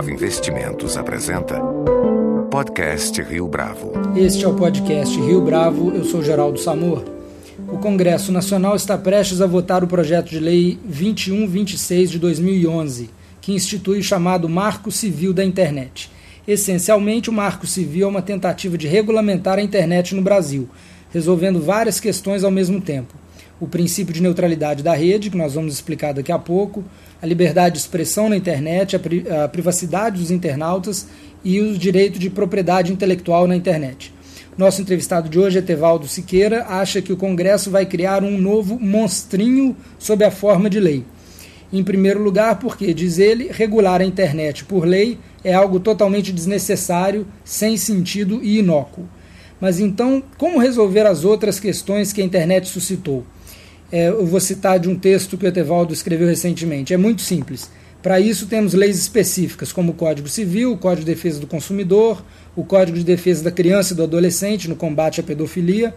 Bravo Investimentos apresenta Podcast Rio Bravo. Este é o podcast Rio Bravo, eu sou Geraldo Samor. O Congresso Nacional está prestes a votar o projeto de lei 2126 de 2011, que institui o chamado Marco Civil da Internet. Essencialmente, o Marco Civil é uma tentativa de regulamentar a internet no Brasil, resolvendo várias questões ao mesmo tempo o princípio de neutralidade da rede, que nós vamos explicar daqui a pouco, a liberdade de expressão na internet, a, pri a privacidade dos internautas e o direito de propriedade intelectual na internet. Nosso entrevistado de hoje, Etevaldo Siqueira, acha que o Congresso vai criar um novo monstrinho sob a forma de lei. Em primeiro lugar, porque, diz ele, regular a internet por lei é algo totalmente desnecessário, sem sentido e inócuo. Mas então, como resolver as outras questões que a internet suscitou? É, eu vou citar de um texto que o Etevaldo escreveu recentemente. É muito simples. Para isso, temos leis específicas, como o Código Civil, o Código de Defesa do Consumidor, o Código de Defesa da Criança e do Adolescente no combate à pedofilia,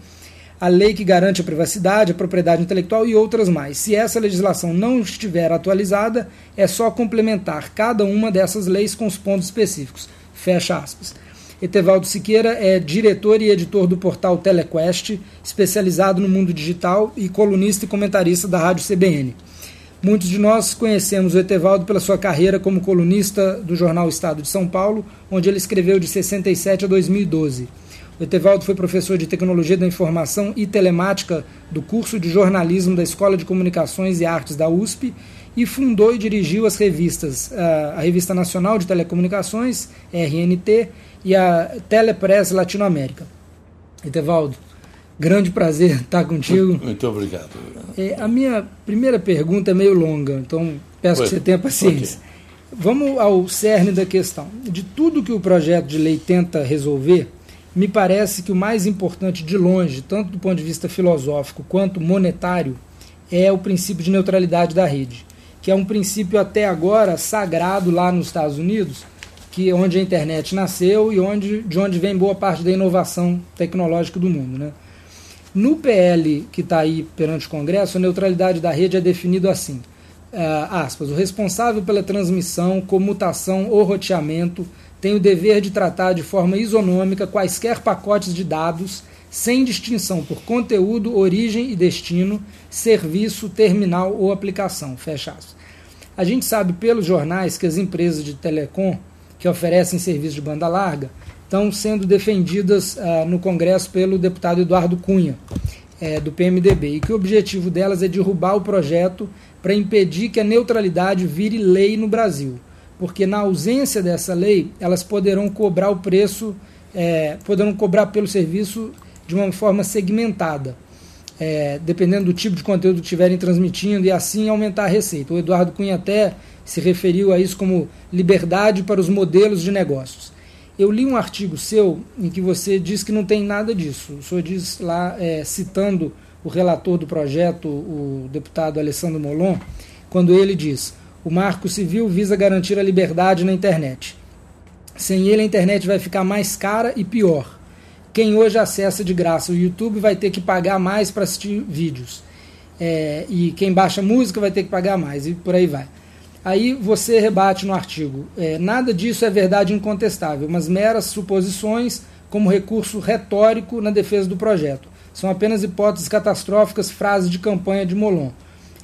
a lei que garante a privacidade, a propriedade intelectual e outras mais. Se essa legislação não estiver atualizada, é só complementar cada uma dessas leis com os pontos específicos. Fecha aspas. Etevaldo Siqueira é diretor e editor do portal Telequest, especializado no mundo digital e colunista e comentarista da Rádio CBN. Muitos de nós conhecemos o Etevaldo pela sua carreira como colunista do jornal Estado de São Paulo, onde ele escreveu de 67 a 2012. O Etevaldo foi professor de Tecnologia da Informação e Telemática do curso de jornalismo da Escola de Comunicações e Artes da USP e fundou e dirigiu as revistas, a Revista Nacional de Telecomunicações, RNT, e a Telepress Latinoamérica. Etevaldo, grande prazer estar contigo. Muito obrigado. É, a minha primeira pergunta é meio longa, então peço que você tenha paciência. Okay. Vamos ao cerne da questão. De tudo que o projeto de lei tenta resolver, me parece que o mais importante de longe, tanto do ponto de vista filosófico quanto monetário, é o princípio de neutralidade da rede, que é um princípio até agora sagrado lá nos Estados Unidos, que onde a internet nasceu e onde, de onde vem boa parte da inovação tecnológica do mundo. Né? No PL que está aí perante o Congresso, a neutralidade da rede é definido assim: uh, aspas, o responsável pela transmissão, comutação ou roteamento tem o dever de tratar de forma isonômica quaisquer pacotes de dados, sem distinção por conteúdo, origem e destino, serviço, terminal ou aplicação. Fecha aspas. A gente sabe pelos jornais que as empresas de telecom que oferecem serviço de banda larga estão sendo defendidas uh, no Congresso pelo deputado Eduardo Cunha, é, do PMDB, e que o objetivo delas é derrubar o projeto para impedir que a neutralidade vire lei no Brasil. Porque na ausência dessa lei, elas poderão cobrar o preço, é, poderão cobrar pelo serviço de uma forma segmentada. É, dependendo do tipo de conteúdo que estiverem transmitindo, e assim aumentar a receita. O Eduardo Cunha até se referiu a isso como liberdade para os modelos de negócios. Eu li um artigo seu em que você diz que não tem nada disso. O senhor diz lá, é, citando o relator do projeto, o deputado Alessandro Molon, quando ele diz: o marco civil visa garantir a liberdade na internet. Sem ele, a internet vai ficar mais cara e pior. Quem hoje acessa de graça o YouTube vai ter que pagar mais para assistir vídeos. É, e quem baixa música vai ter que pagar mais, e por aí vai. Aí você rebate no artigo: é, nada disso é verdade incontestável, mas meras suposições como recurso retórico na defesa do projeto. São apenas hipóteses catastróficas, frases de campanha de Molon.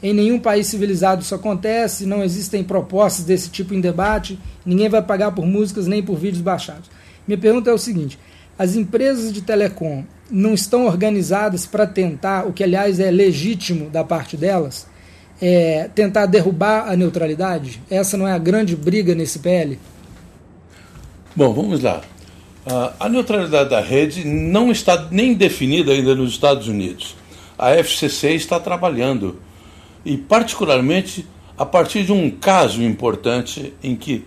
Em nenhum país civilizado isso acontece, não existem propostas desse tipo em debate, ninguém vai pagar por músicas nem por vídeos baixados. Minha pergunta é o seguinte: as empresas de telecom não estão organizadas para tentar, o que aliás é legítimo da parte delas, é, tentar derrubar a neutralidade? Essa não é a grande briga nesse PL? Bom, vamos lá. Uh, a neutralidade da rede não está nem definida ainda nos Estados Unidos. A FCC está trabalhando, e particularmente a partir de um caso importante em que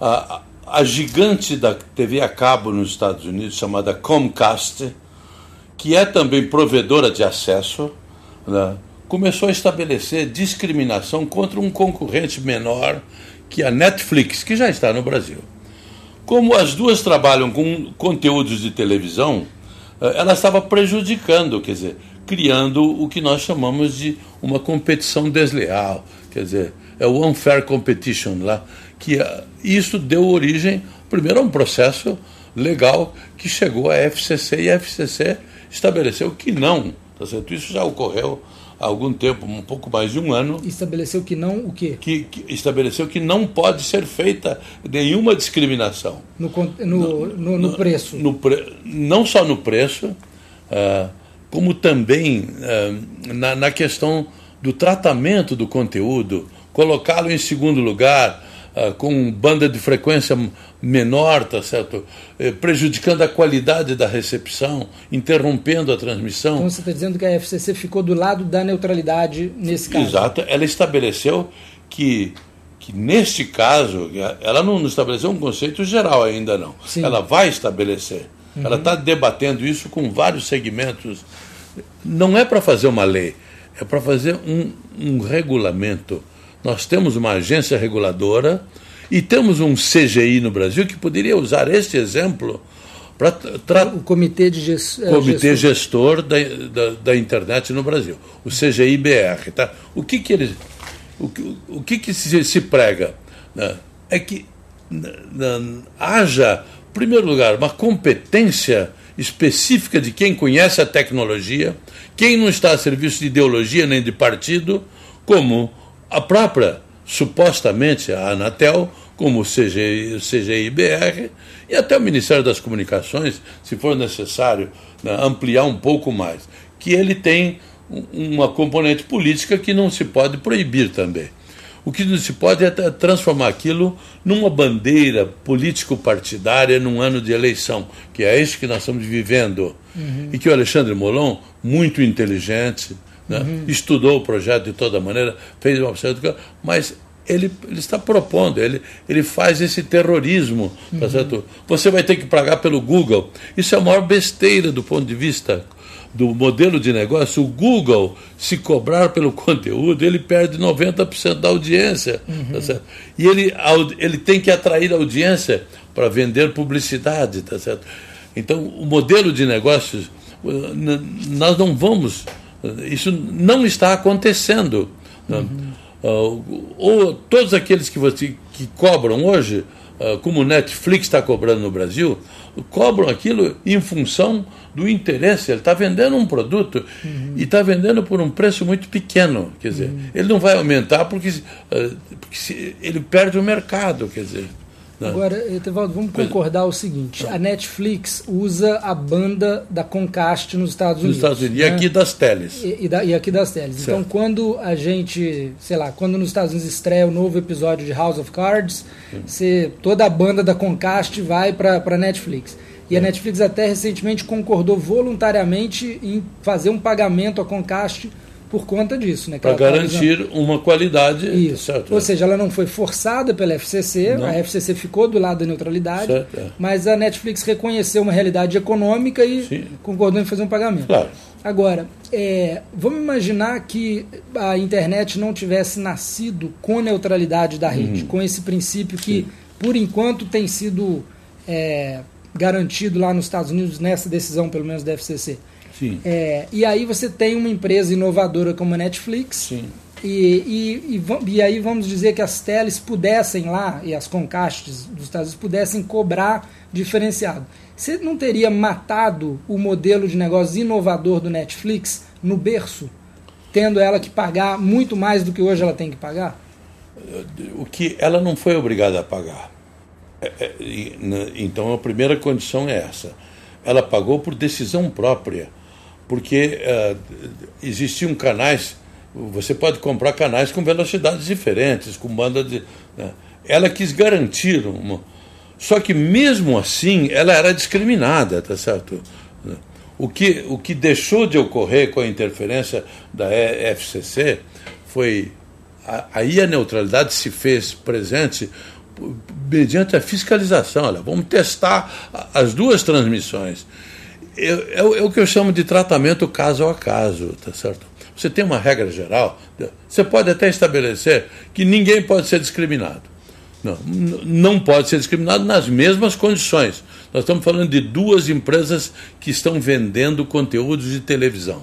a, a gigante da TV a cabo nos Estados Unidos, chamada Comcast, que é também provedora de acesso, né, começou a estabelecer discriminação contra um concorrente menor que a Netflix, que já está no Brasil. Como as duas trabalham com conteúdos de televisão, eh, ela estava prejudicando, quer dizer, criando o que nós chamamos de uma competição desleal, quer dizer, é o unfair competition lá, que uh, isso deu origem, primeiro, a um processo legal que chegou à FCC e a FCC estabeleceu que não, tá certo? Isso já ocorreu há algum tempo, um pouco mais de um ano. Estabeleceu que não o quê? Que, que estabeleceu que não pode ser feita nenhuma discriminação. No, no, no, no preço? No pre, não só no preço, uh, como também uh, na, na questão do tratamento do conteúdo, colocá-lo em segundo lugar, uh, com banda de frequência menor, tá certo? Eh, prejudicando a qualidade da recepção, interrompendo a transmissão. Então você está dizendo que a FCC ficou do lado da neutralidade nesse caso? Exato. Ela estabeleceu que, que neste caso, ela não estabeleceu um conceito geral ainda não. Sim. Ela vai estabelecer. Uhum. Ela está debatendo isso com vários segmentos. Não é para fazer uma lei, é para fazer um, um regulamento. Nós temos uma agência reguladora e temos um CGI no Brasil que poderia usar este exemplo para tratar. O Comitê, de Gest... É, Comitê Gestor, da, da, da, Internet no Brasil, o CGI-BR. Tá? O que, que eles. O que, o que, que se, se prega? Né? É que haja, em primeiro lugar, uma competência específica de quem conhece a tecnologia, quem não está a serviço de ideologia nem de partido, como a própria supostamente a Anatel, como o CGI, CGI-BR e até o Ministério das Comunicações, se for necessário né, ampliar um pouco mais, que ele tem uma componente política que não se pode proibir também. O que não se pode é transformar aquilo numa bandeira político-partidária num ano de eleição, que é isso que nós estamos vivendo. Uhum. E que o Alexandre Molon, muito inteligente, né? Uhum. estudou o projeto de toda maneira, fez uma observação, mas ele, ele está propondo, ele, ele faz esse terrorismo, tá uhum. certo? Você vai ter que pagar pelo Google. Isso é a maior besteira do ponto de vista do modelo de negócio. O Google, se cobrar pelo conteúdo, ele perde 90% da audiência. Tá uhum. Tá certo? E ele, ele tem que atrair audiência para vender publicidade, tá certo? Então, o modelo de negócios, nós não vamos isso não está acontecendo. Uhum. Uh, ou todos aqueles que, você, que cobram hoje, uh, como o Netflix está cobrando no Brasil, cobram aquilo em função do interesse. Ele está vendendo um produto uhum. e está vendendo por um preço muito pequeno. Quer dizer, uhum. ele não vai aumentar porque, uh, porque se, ele perde o mercado. Quer dizer. Não. Agora, Etevaldo, vamos concordar o seguinte: a Netflix usa a banda da Concast nos Estados Unidos. Nos Estados Unidos. Né? E aqui das teles. E, e, da, e aqui das teles. Então, certo. Então, quando a gente, sei lá, quando nos Estados Unidos estreia o novo episódio de House of Cards, você, toda a banda da Concast vai para a Netflix. E a é. Netflix até recentemente concordou voluntariamente em fazer um pagamento à Concast por conta disso. Né, Para garantir uma qualidade. Isso. Certo, Ou é. seja, ela não foi forçada pela FCC, não. a FCC ficou do lado da neutralidade, certo, é. mas a Netflix reconheceu uma realidade econômica e Sim. concordou em fazer um pagamento. Claro. Agora, é, vamos imaginar que a internet não tivesse nascido com neutralidade da rede, uhum. com esse princípio que, Sim. por enquanto, tem sido é, garantido lá nos Estados Unidos, nessa decisão, pelo menos, da FCC. Sim. É, e aí você tem uma empresa inovadora como a Netflix. Sim. E, e, e, e, aí vamos dizer que as teles pudessem lá, e as concastes dos Estados Unidos pudessem cobrar diferenciado. Você não teria matado o modelo de negócio inovador do Netflix no berço, tendo ela que pagar muito mais do que hoje ela tem que pagar? O que ela não foi obrigada a pagar. É, é, então a primeira condição é essa. Ela pagou por decisão própria porque uh, existiam canais, você pode comprar canais com velocidades diferentes, com banda de. Né? Ela quis garantir uma. Só que mesmo assim ela era discriminada, tá certo? O que, o que deixou de ocorrer com a interferência da FCC foi. Aí a neutralidade se fez presente mediante a fiscalização. Olha, vamos testar as duas transmissões é, é, o que eu chamo de tratamento caso a caso, tá certo? Você tem uma regra geral, você pode até estabelecer que ninguém pode ser discriminado. Não, não pode ser discriminado nas mesmas condições. Nós estamos falando de duas empresas que estão vendendo conteúdos de televisão.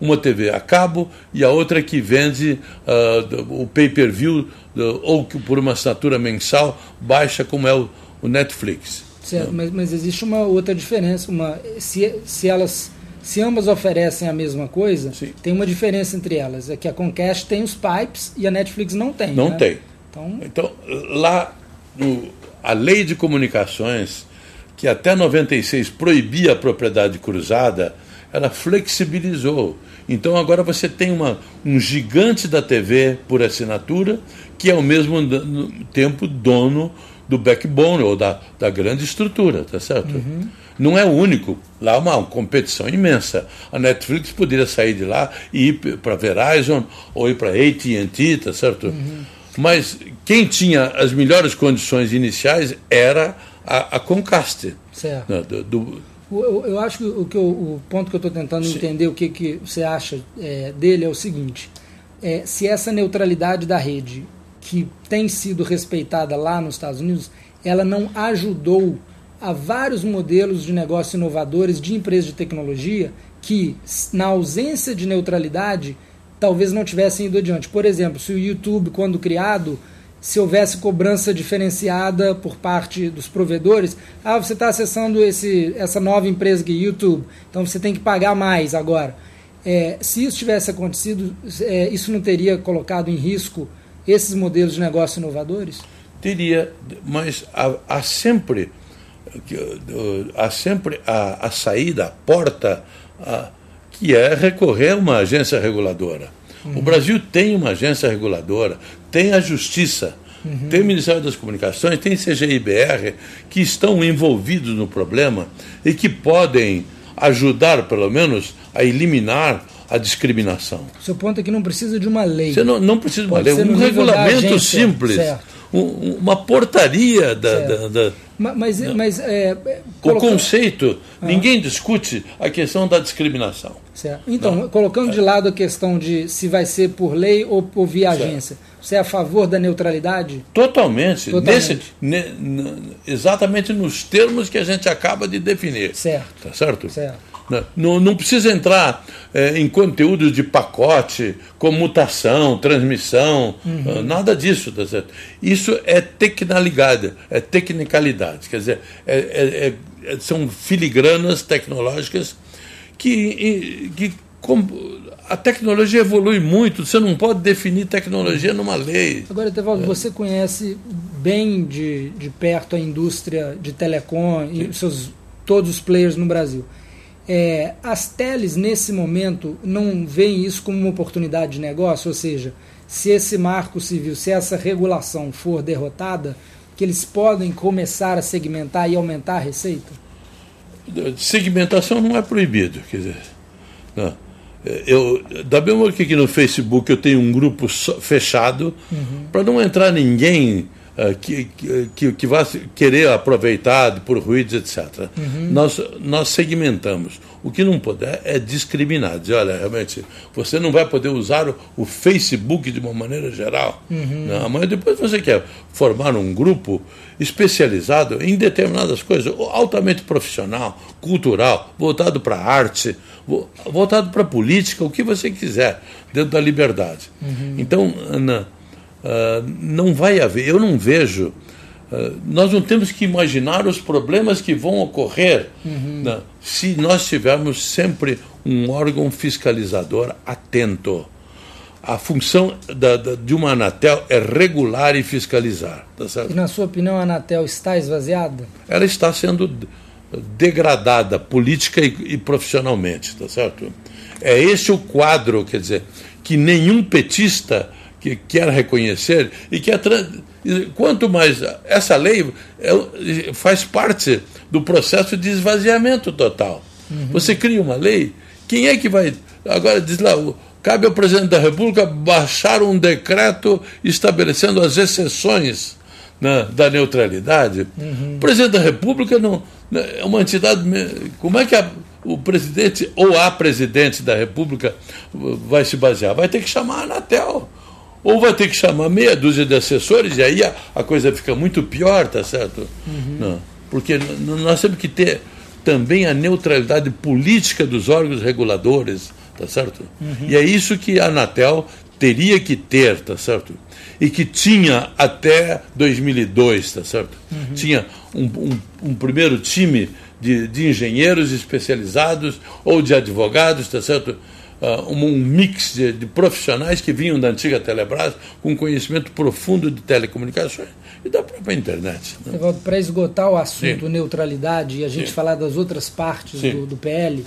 uma TV a cabo e a outra que vende uh, o pay-per-view uh, ou que por uma assinatura mensal baixa como é o, o Netflix. Certo, mas, mas, existe uma outra diferença, uma se, se elas se ambas oferecem a mesma coisa, Sim. tem uma diferença entre elas, é que a Comcast tem os pipes e a Netflix não tem. Não né? tem. Então, então lá no, a lei de comunicações que até 96 proibia a propriedade cruzada, ela flexibilizou. Então agora você tem uma, um gigante da TV por assinatura que é ao mesmo tempo dono do backbone ou da, da grande estrutura, tá certo? Uhum. Não é o único. Lá é uma competição imensa. A Netflix poderia sair de lá e ir para Verizon ou ir para AT&T, tá certo? Uhum. Mas quem tinha as melhores condições iniciais era a, a Concast. Certo. Né, do, do, eu, eu, acho que o, que eu, o ponto que eu estou tentando Sim. entender o que, que você acha é, dele é o seguinte: é, se essa neutralidade da rede que tem sido respeitada lá nos Estados Unidos, ela não ajudou a vários modelos de negócio inovadores de empresas de tecnologia que, na ausência de neutralidade, talvez não tivessem ido adiante. Por exemplo, se o YouTube, quando criado, se houvesse cobrança diferenciada por parte dos provedores, ah, você está acessando esse, essa nova empresa aqui, YouTube, então você tem que pagar mais agora. É, se isso tivesse acontecido, é, isso não teria colocado em risco esses modelos de negócio inovadores? Teria, mas há, há sempre, há sempre a, a saída, a porta, a, que é recorrer a uma agência reguladora. Uhum. O Brasil tem uma agência reguladora, tem a Justiça, uhum. tem o Ministério das Comunicações, tem CGIBR, que estão envolvidos no problema e que podem ajudar, pelo menos, a eliminar a discriminação. O seu ponto é que não precisa de uma lei. Você não, não precisa de uma lei, um regulamento simples, um, uma portaria da, da, da mas, mas é, o conceito, ah. ninguém discute a questão da discriminação. Certo. Então, não. colocando é. de lado a questão de se vai ser por lei ou por via certo. agência, você é a favor da neutralidade? Totalmente. Totalmente. Nesse, ne, exatamente nos termos que a gente acaba de definir. Certo. Tá certo? Certo. Não, não precisa entrar é, em conteúdos de pacote, comutação, transmissão, uhum. Ah, nada disso. Tá certo? Isso é tecnicalidade, é tecnicalidade. Quer dizer, é, é, é, são filigranas tecnológicas que, que a tecnologia evolui muito, você não pode definir tecnologia numa lei. Agora, Tevaldo, é. você conhece bem de, de perto a indústria de telecom e seus, todos os players no Brasil. É, as teles, nesse momento, não veem isso como uma oportunidade de negócio? Ou seja, se esse marco civil, se essa regulação for derrotada, que eles podem começar a segmentar e aumentar a receita? Segmentação não é proibido, quer dizer. Não. Eu, da mesma que aqui no Facebook eu tenho um grupo fechado, uhum. para não entrar ninguém que, que, que vá querer aproveitar por ruídos, etc. Uhum. Nós, nós segmentamos. O que não puder é discriminar. Dizer, olha, realmente, você não vai poder usar o, o Facebook de uma maneira geral. Uhum. Não, mas depois você quer formar um grupo especializado em determinadas coisas, altamente profissional, cultural, voltado para a arte, voltado para a política, o que você quiser, dentro da liberdade. Uhum. Então, Ana, uh, não vai haver, eu não vejo. Uh, nós não temos que imaginar os problemas que vão ocorrer uhum. né, se nós tivermos sempre um órgão fiscalizador atento. A função da, da, de uma Anatel é regular e fiscalizar. Tá e, na sua opinião, a Anatel está esvaziada? Ela está sendo degradada política e, e profissionalmente, tá certo? É esse o quadro, quer dizer, que nenhum petista que quer reconhecer e que quanto mais essa lei é, faz parte do processo de esvaziamento total. Uhum. Você cria uma lei, quem é que vai agora diz lá cabe ao presidente da República baixar um decreto estabelecendo as exceções né, da neutralidade. Uhum. O presidente da República não né, é uma entidade. Como é que a, o presidente ou a presidente da República vai se basear? Vai ter que chamar a Anatel. Ou vai ter que chamar meia dúzia de assessores, e aí a, a coisa fica muito pior, tá certo? Uhum. Não, porque nós temos que ter também a neutralidade política dos órgãos reguladores tá certo? Uhum. E é isso que a Anatel teria que ter, tá certo? E que tinha até 2002, tá certo? Uhum. Tinha um, um, um, primeiro time de, de engenheiros especializados ou de advogados, tá certo? Uh, um, mix de, de, profissionais que vinham da antiga Telebrás com conhecimento profundo de telecomunicações e da própria internet. Né? Para esgotar o assunto Sim. neutralidade e a gente Sim. falar das outras partes do, do, PL,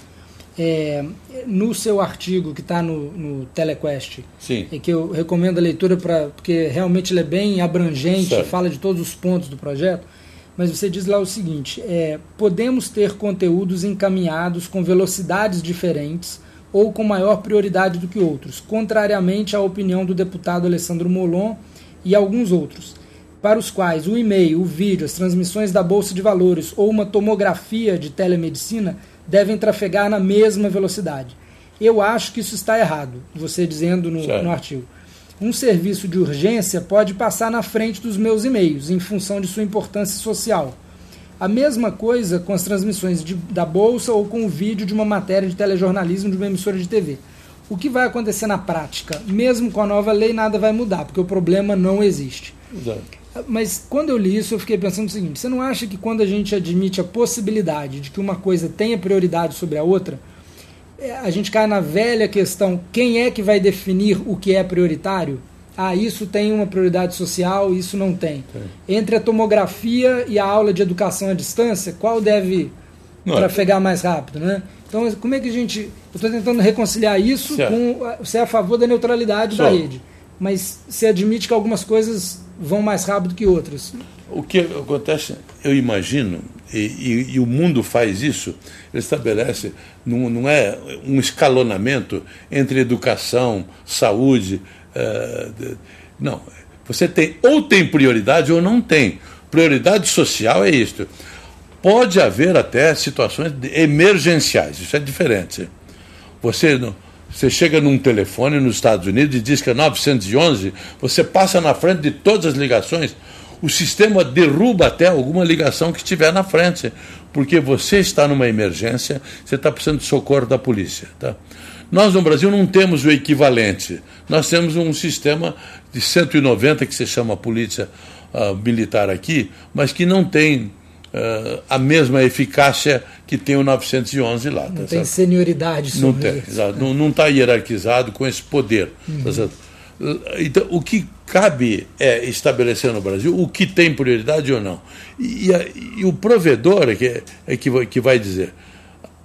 é, no seu artigo que está no, no Telequest, Sim. e que eu recomendo a leitura pra, porque realmente ele é bem abrangente, certo. fala de todos os pontos do projeto, mas você diz lá o seguinte: é, podemos ter conteúdos encaminhados com velocidades diferentes ou com maior prioridade do que outros, contrariamente à opinião do deputado Alessandro Molon e alguns outros, para os quais o e-mail, o vídeo, as transmissões da Bolsa de Valores ou uma tomografia de telemedicina devem trafegar na mesma velocidade. Eu acho que isso está errado, você dizendo no, no artigo. Um serviço de urgência pode passar na frente dos meus e-mails, em função de sua importância social a mesma coisa com as transmissões de, da Bolsa ou com o vídeo de uma matéria de telejornalismo de uma emissora de TV. O que vai acontecer na prática? Mesmo com a nova lei, nada vai mudar, porque o problema não existe. Exato. Mas quando eu li isso, eu fiquei pensando o seguinte: você não acha que quando a gente admite a possibilidade de que uma coisa tenha prioridade sobre a outra, é, a gente cai na velha questão: quem é que vai definir o que é prioritário? Ah, isso tem uma prioridade social, isso não tem. Entre a tomografia e a aula de educação à distância, qual deve não, trafegar mais rápido, né? Então, como é que a gente... Eu estou tentando reconciliar isso certo. com... Você é a favor da neutralidade da rede, mas você admite que algumas coisas vão mais rápido que outras. O que acontece, eu imagino, e, e, e o mundo faz isso, ele estabelece, não, não é um escalonamento entre educação, saúde, Uh, não. Você tem ou tem prioridade ou não tem. Prioridade social é isto. Pode haver até situações emergenciais, isso é diferente. Você, você chega num telefone nos Estados Unidos e diz que é 911, você passa na frente de todas as ligações, o sistema derruba até alguma ligação que estiver na frente, porque você está numa emergência, você está precisando de socorro da polícia. Tá? Nós no Brasil não temos o equivalente. Nós temos um sistema de 190 que se chama Polícia uh, Militar aqui, mas que não tem uh, a mesma eficácia que tem o 911 lá. Não tá tem certo? senioridade sobre Não tem, exato. Não está hierarquizado com esse poder. Tá uhum. Tá certo? Então, o que cabe é estabelecer no Brasil o que tem prioridade ou não. E, e, o provedor é que, é que, vai, que vai dizer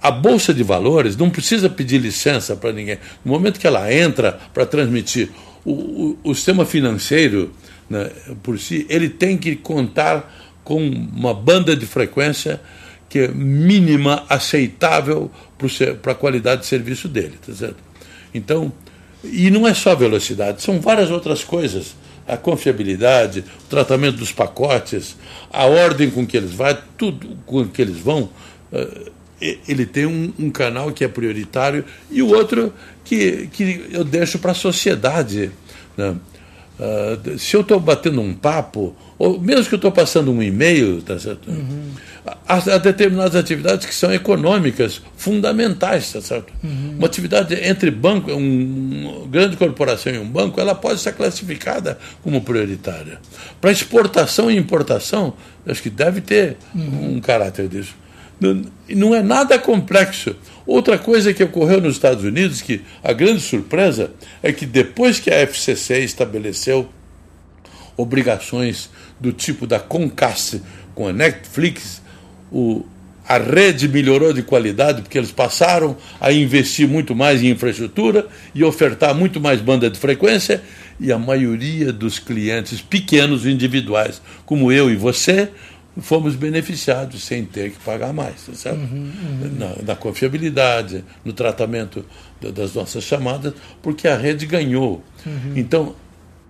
a Bolsa de Valores não precisa pedir licença para ninguém. No momento que ela entra para transmitir o, o, o, sistema financeiro né, por si, ele tem que contar com uma banda de frequência que é mínima, aceitável para a qualidade de serviço dele. Tá certo? Então, e não é só velocidade, são várias outras coisas. A confiabilidade, o tratamento dos pacotes, a ordem com que eles vão, tudo com que eles vão. Uh, ele tem um, um, canal que é prioritário e o outro que, que eu deixo para a sociedade. Né? Uh, se eu estou batendo um papo, ou mesmo que eu estou passando um e-mail, tá certo? Uhum. Há, há, determinadas atividades que são econômicas, fundamentais, tá certo? Uhum. Uma atividade entre banco, um, uma grande corporação e um banco, ela pode ser classificada como prioritária. Para exportação e importação, acho que deve ter uhum. um caráter disso. Não é nada complexo. Outra coisa que ocorreu nos Estados Unidos, que a grande surpresa é que depois que a FCC estabeleceu obrigações do tipo da Comcast com a Netflix, o, a rede melhorou de qualidade porque eles passaram a investir muito mais em infraestrutura e ofertar muito mais banda de frequência e a maioria dos clientes pequenos individuais, como eu e você, fomos beneficiados sem ter que pagar mais, tá certo? Uhum, uhum. Na, na, confiabilidade, no tratamento das nossas chamadas, porque a rede ganhou. Uhum. Então,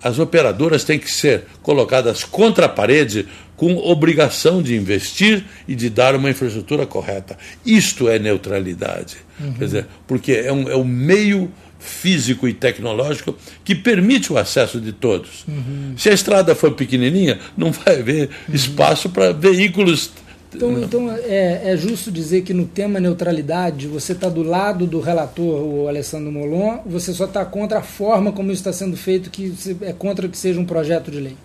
as operadoras têm que ser colocadas contra a parede com obrigação de investir e de dar uma infraestrutura correta. Isto é neutralidade. Uhum. Quer dizer, porque é, um, é o meio físico e tecnológico que permite o acesso de todos. Uhum. Se a estrada for pequenininha, não vai haver uhum. espaço para veículos Então, então é, é, justo dizer que no tema neutralidade você está do lado do relator, o Alessandro Molon, você só está contra a forma como isso está sendo feito, que é contra que seja um projeto de lei?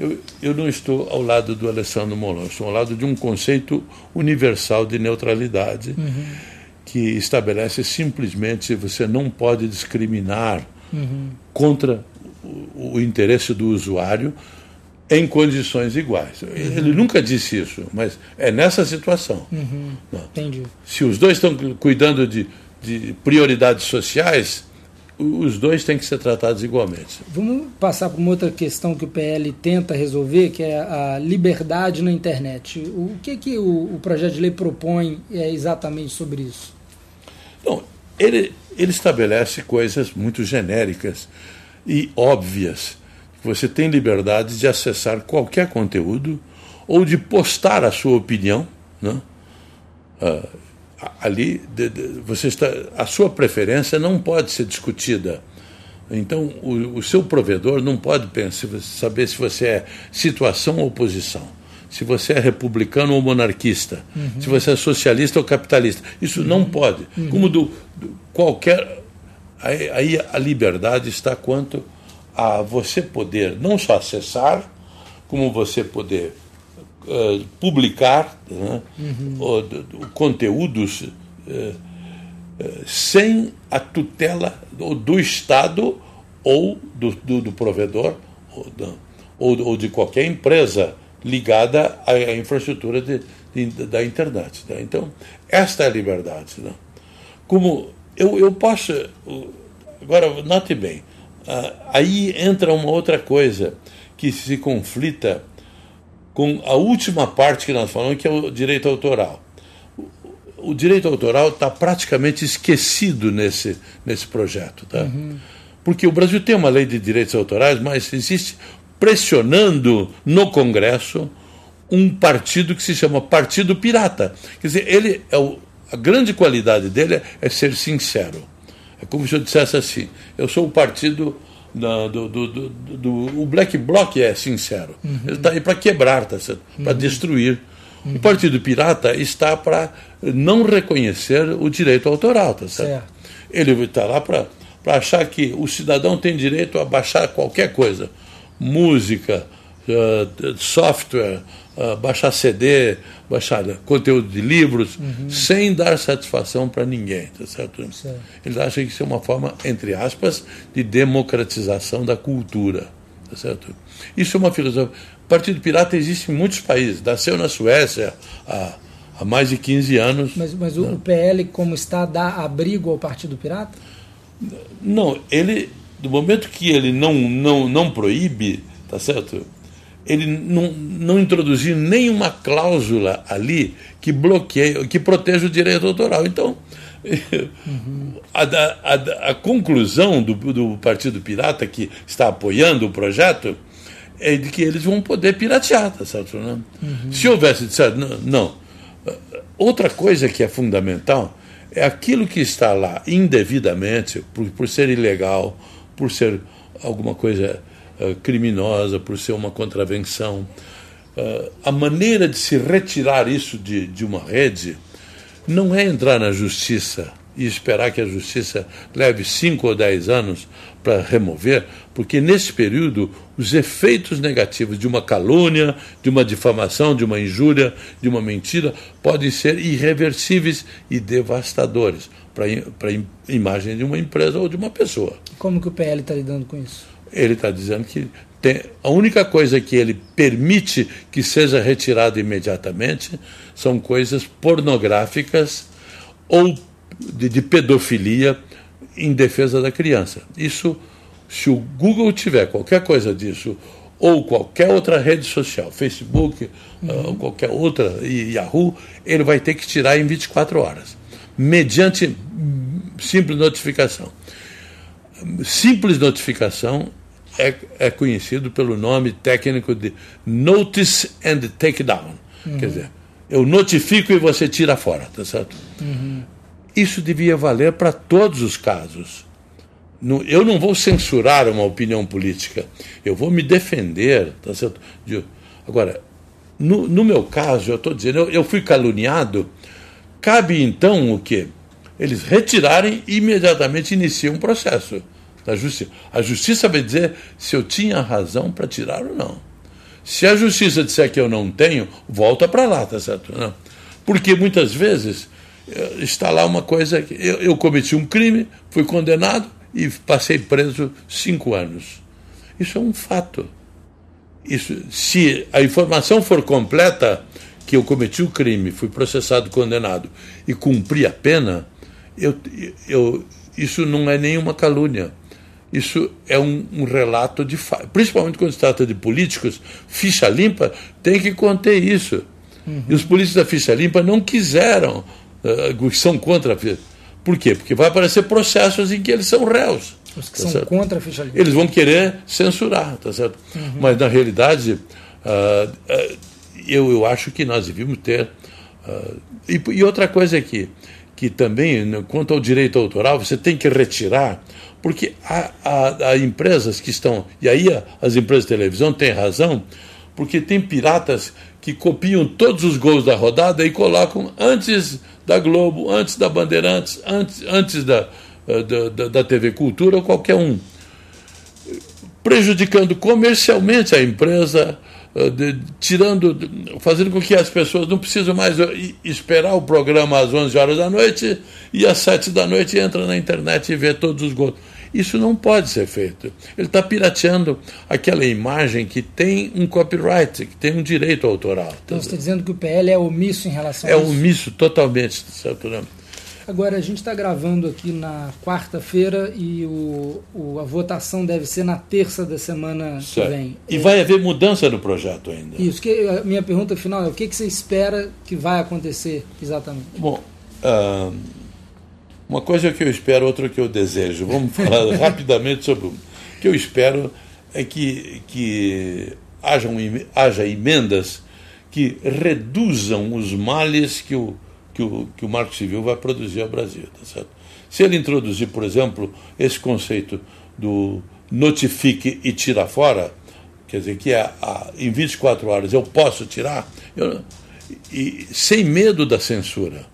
Eu, eu não estou ao lado do Alessandro Molon, estou ao lado de um conceito universal de neutralidade uhum. Que estabelece simplesmente você não pode discriminar uhum. contra o, o interesse do usuário em condições iguais. Uhum. Ele nunca disse isso, mas é nessa situação. Uhum. Entendi. Se os dois estão cuidando de, de prioridades sociais, os dois têm que ser tratados igualmente. Vamos passar para uma outra questão que o PL tenta resolver, que é a liberdade na internet. O que, que o, o projeto de lei propõe é exatamente sobre isso? Ele, ele estabelece coisas muito genéricas e óbvias você tem liberdade de acessar qualquer conteúdo ou de postar a sua opinião, né? Uh, ali de, de, você está, a sua preferência não pode ser discutida. Então, o, o seu provedor não pode pensar, saber se você é situação ou oposição, se você é republicano ou monarquista, uhum. se você é socialista ou capitalista. Isso uhum. não pode. Uhum. Como do, do qualquer. Aí, aí, a liberdade está quanto a você poder não só acessar, como você poder uh, publicar né, uhum. o, conteúdos uh, sem a tutela do, do Estado ou do, do, do provedor ou, ou, ou, de qualquer empresa ligada à, infraestrutura de, de, da internet. Né? Então, esta é a liberdade. Né? Como eu, eu posso. Agora, note bem, ah, aí entra uma outra coisa que se conflita com a última parte que nós falamos, que é o direito autoral. O, o direito autoral está praticamente esquecido nesse, nesse projeto. Tá? Uhum. Porque o Brasil tem uma lei de direitos autorais, mas existe pressionando no Congresso um partido que se chama Partido Pirata. Quer dizer, ele é o, a grande qualidade dele é ser sincero. É como se eu dissesse assim: eu sou o partido do, do, do, do, o Black Bloc é sincero. Uhum. Ele está aí para quebrar, tá para uhum. destruir. Uhum. O Partido Pirata está para não reconhecer o direito autoral, tá certo? certo. Ele está lá para achar que o cidadão tem direito a baixar qualquer coisa, música, uh, software, uh, baixar CD, baixar conteúdo de livros, uhum. sem dar satisfação para ninguém, tá certo? certo? Eles acham que isso é uma forma, entre aspas, de democratização da cultura, tá certo? Isso é uma filosofia. O Partido Pirata existe em muitos países, nasceu na Suécia há, há mais de 15 anos. Mas, mas o, o PL, como está, dá abrigo ao Partido Pirata? Não, ele, do momento que ele não, não, não proíbe, tá certo? ele não, não introduziu nenhuma cláusula ali que bloqueie, que proteja o direito autoral. Então, uhum. a, a, a, conclusão do, do Partido Pirata, que está apoiando o projeto, é de que eles vão poder piratear, tá certo? Né? Uhum. Se houvesse disseram, não, não. Outra coisa que é fundamental é aquilo que está lá indevidamente, por, por ser ilegal, por ser alguma coisa eh, criminosa, por ser uma contravenção. Uh, a maneira de se retirar isso de, de uma rede não é entrar na justiça e esperar que a justiça leve cinco ou dez anos para remover, porque nesse período os efeitos negativos de uma calúnia, de uma difamação, de uma injúria, de uma mentira podem ser irreversíveis e devastadores para a imagem de uma empresa ou de uma pessoa. Como que o PL está lidando com isso? Ele está dizendo que tem, a única coisa que ele permite que seja retirada imediatamente são coisas pornográficas ou de, de, pedofilia em defesa da criança. Isso, se o Google tiver qualquer coisa disso, ou qualquer outra rede social, Facebook, uhum. uh, qualquer outra, Yahoo, ele vai ter que tirar em 24 horas, mediante simples notificação. Simples notificação é, é conhecido pelo nome técnico de Notice and Takedown. Uhum. Quer dizer, eu notifico e você tira fora, tá certo? Uhum. Isso devia valer para todos os casos. Eu não vou censurar uma opinião política, eu vou me defender, tá certo? Agora, no, no meu caso, eu estou dizendo, eu, eu fui caluniado, cabe então o quê? Eles retirarem e imediatamente iniciam um processo da justiça. A justiça vai dizer se eu tinha razão para tirar ou não. Se a justiça disser que eu não tenho, volta para lá, tá certo? Não. Porque muitas vezes eh, está lá uma coisa que eu, eu cometi um crime, fui condenado e passei preso cinco anos. Isso é um fato. Isso, se a informação for completa que eu cometi o crime, fui processado, condenado e cumpri a pena, eu, eu, isso não é nenhuma calúnia. Isso é um, um relato de fato. Principalmente quando se trata de políticos, ficha limpa tem que conter isso. Uhum. E os políticos da ficha limpa não quiseram, uh, são contra a ficha. Por quê? Porque vai aparecer processos em que eles são réus. Os que tá são certo? contra a ficha limpa. Eles vão querer censurar, tá certo? Uhum. Mas, na realidade, uh, uh, eu, eu acho que nós devíamos ter. E, e, outra coisa aqui, que também, quanto ao direito autoral, você tem que retirar porque há, há, há empresas que estão. E aí as empresas de televisão têm razão, porque tem piratas que copiam todos os gols da rodada e colocam antes da Globo, antes da Bandeirantes, antes, antes da, eh, da, da TV Cultura ou qualquer um, prejudicando comercialmente a empresa, de, tirando, fazendo com que as pessoas não precisam mais esperar o programa às 11 horas da noite e às 7 da noite entra na internet e vê todos os gols. Isso não pode ser feito. Ele está pirateando aquela imagem que tem um copyright, que tem um direito autoral. Então você está dizendo que o PL é omisso em relação é a isso? É omisso totalmente, certo? Né? Agora, a gente está gravando aqui na quarta-feira e o, o, a votação deve ser na terça da semana certo. que vem. E é... vai haver mudança no projeto ainda. Isso. Que, a minha pergunta final é: o que, que você espera que vai acontecer exatamente? Bom, uh, uma coisa que eu espero, outra que eu desejo. Vamos falar rapidamente sobre o que eu espero é que, que hajam, haja emendas que reduzam os males que o, que o, que o Marco Civil vai produzir ao Brasil. Tá certo? Se ele introduzir, por exemplo, esse conceito do notifique e tira fora, quer dizer, que é a, em 24 horas eu posso tirar, eu, e, sem medo da censura.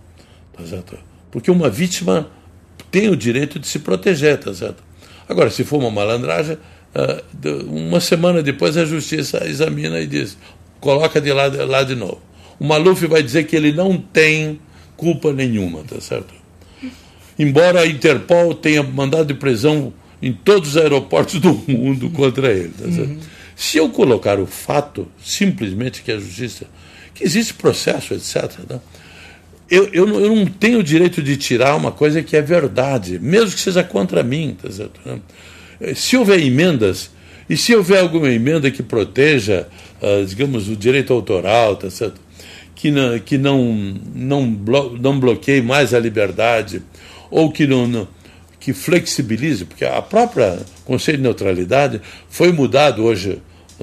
Tá certo? Porque uma vítima tem o direito de se proteger, tá certo? Agora, se for uma malandragem, ah, uma semana depois a justiça examina e diz: coloca de lá, lá de novo. O Maluf vai dizer que ele não tem culpa nenhuma, tá certo? Embora a Interpol tenha mandado de prisão em todos os aeroportos do mundo contra ele, tá certo? Uhum. Se eu colocar o fato, simplesmente que a justiça, que existe processo, etc., né? eu, eu, não, eu não tenho o direito de tirar uma coisa que é verdade, mesmo que seja contra mim. Tá certo? Se houver emendas, e se houver alguma emenda que proteja, uh, digamos, o direito autoral, tá certo? Que não, que não, não, blo, não bloqueie mais a liberdade, ou que não, não que flexibilize, porque a própria Conselho de Neutralidade foi mudado hoje,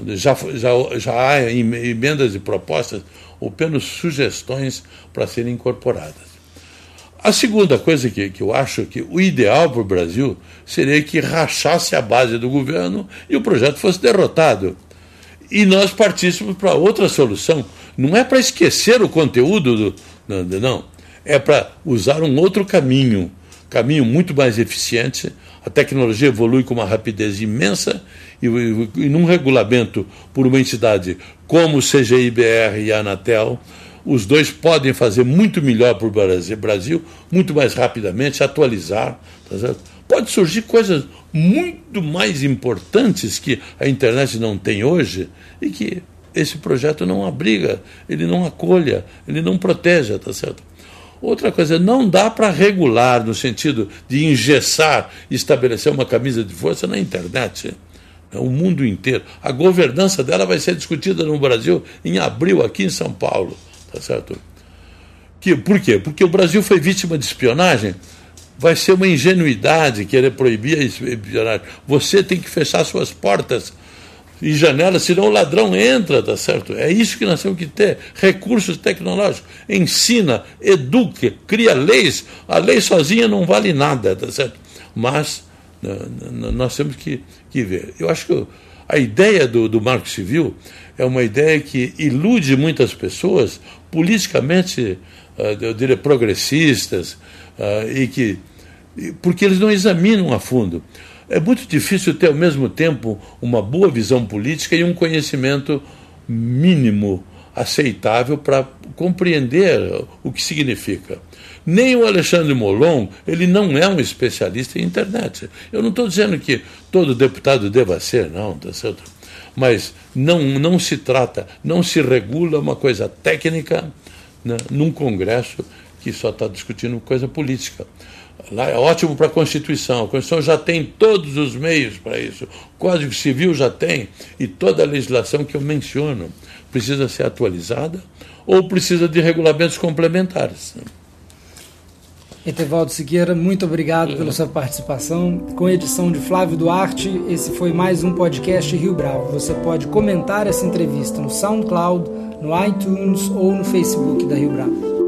já, já, já há emendas e propostas ou apenas sugestões para serem incorporadas. A segunda coisa que, que eu acho que o ideal para o Brasil seria que rachasse a base do governo e o projeto fosse derrotado. E nós partíssemos para outra solução. Não é para esquecer o conteúdo do. Não, é para usar um outro caminho caminho muito mais eficiente. A tecnologia evolui com uma rapidez imensa e, e, e num regulamento por uma entidade como o CGIBR e a Anatel, os dois podem fazer muito melhor para o Brasil, muito mais rapidamente, atualizar. Tá Pode surgir coisas muito mais importantes que a internet não tem hoje e que esse projeto não abriga, ele não acolha, ele não proteja, tá certo? Outra coisa, não dá para regular no sentido de engessar estabelecer uma camisa de força na internet. Né? O mundo inteiro. A governança dela vai ser discutida no Brasil em abril, aqui em São Paulo. Tá certo? Que, por quê? Porque o Brasil foi vítima de espionagem. Vai ser uma ingenuidade querer proibir a espionagem. Você tem que fechar suas portas e janelas, senão o ladrão entra, tá certo? É isso que nós temos que ter. Recursos tecnológicos. Ensina, eduque, cria leis. A lei sozinha não vale nada, tá certo? Mas nós temos que, que ver. Eu acho que A ideia do, do marco civil é uma ideia que ilude muitas pessoas, politicamente, eu diria, progressistas, e que, porque eles não examinam a fundo. É muito difícil ter ao mesmo tempo uma boa visão política e um conhecimento mínimo aceitável para compreender o que significa. Nem o Alexandre Molon, ele não é um especialista em internet. Eu não estou dizendo que todo deputado deva ser, não, tá certo? Mas não, não se trata, não se regula uma coisa técnica né, num Congresso que só está discutindo coisa política. É ótimo para a Constituição. A Constituição já tem todos os meios para isso. O Código Civil já tem. E toda a legislação que eu menciono precisa ser atualizada ou precisa de regulamentos complementares. Etevaldo Siqueira, muito obrigado pela sua participação. Com edição de Flávio Duarte, esse foi mais um podcast Rio Bravo. Você pode comentar essa entrevista no SoundCloud, no iTunes ou no Facebook da Rio Bravo.